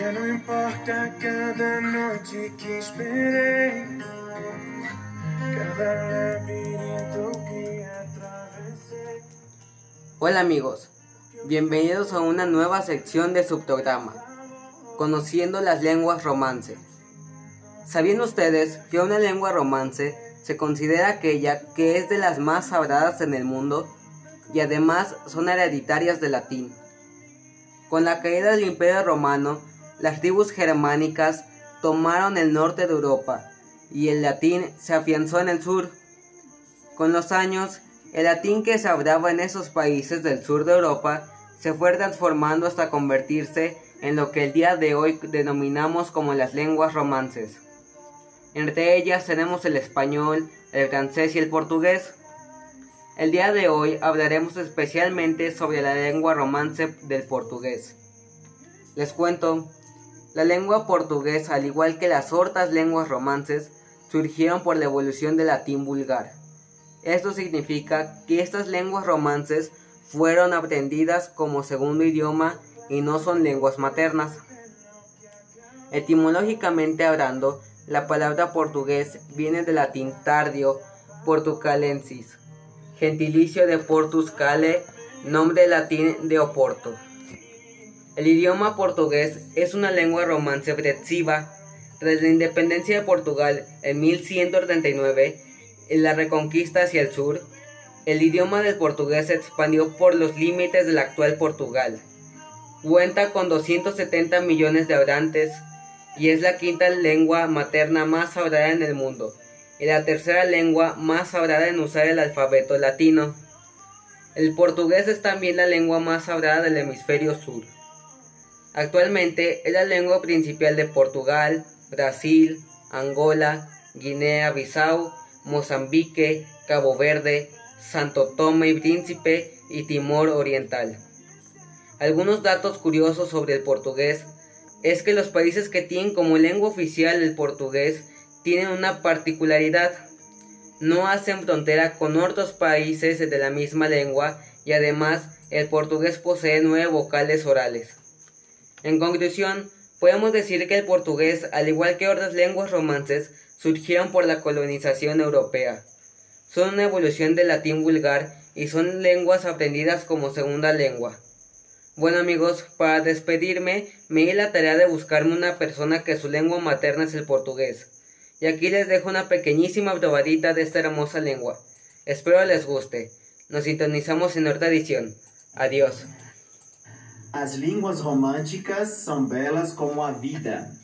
Ya no importa cada noche que esperé, cada laberinto que atravesé. Hola amigos, bienvenidos a una nueva sección de subprograma, Conociendo las lenguas romance. ¿Sabían ustedes que una lengua romance se considera aquella que es de las más habladas en el mundo y además son hereditarias del latín? Con la caída del Imperio Romano, las tribus germánicas tomaron el norte de Europa y el latín se afianzó en el sur. Con los años, el latín que se hablaba en esos países del sur de Europa se fue transformando hasta convertirse en lo que el día de hoy denominamos como las lenguas romances. Entre ellas tenemos el español, el francés y el portugués. El día de hoy hablaremos especialmente sobre la lengua romance del portugués. Les cuento, la lengua portuguesa, al igual que las otras lenguas romances, surgieron por la evolución del latín vulgar. Esto significa que estas lenguas romances fueron aprendidas como segundo idioma y no son lenguas maternas. Etimológicamente hablando, la palabra portugués viene del latín tardio portucalensis, gentilicio de Portus Cale, nombre latín de Oporto. El idioma portugués es una lengua romance expresiva. Desde la independencia de Portugal en 1139, en la reconquista hacia el sur, el idioma del portugués se expandió por los límites del actual Portugal. Cuenta con 270 millones de habitantes y es la quinta lengua materna más hablada en el mundo y la tercera lengua más hablada en usar el alfabeto latino. El portugués es también la lengua más hablada del hemisferio sur. Actualmente es la lengua principal de Portugal, Brasil, Angola, Guinea-Bissau, Mozambique, Cabo Verde, Santo Tomé y Príncipe y Timor Oriental. Algunos datos curiosos sobre el portugués es que los países que tienen como lengua oficial el portugués tienen una particularidad. No hacen frontera con otros países de la misma lengua y además el portugués posee nueve vocales orales. En conclusión, podemos decir que el portugués, al igual que otras lenguas romances, surgieron por la colonización europea. Son una evolución del latín vulgar y son lenguas aprendidas como segunda lengua. Bueno amigos, para despedirme me di la tarea de buscarme una persona que su lengua materna es el portugués. Y aquí les dejo una pequeñísima probadita de esta hermosa lengua. Espero les guste. Nos sintonizamos en otra edición. Adiós. As línguas românticas são belas como a vida.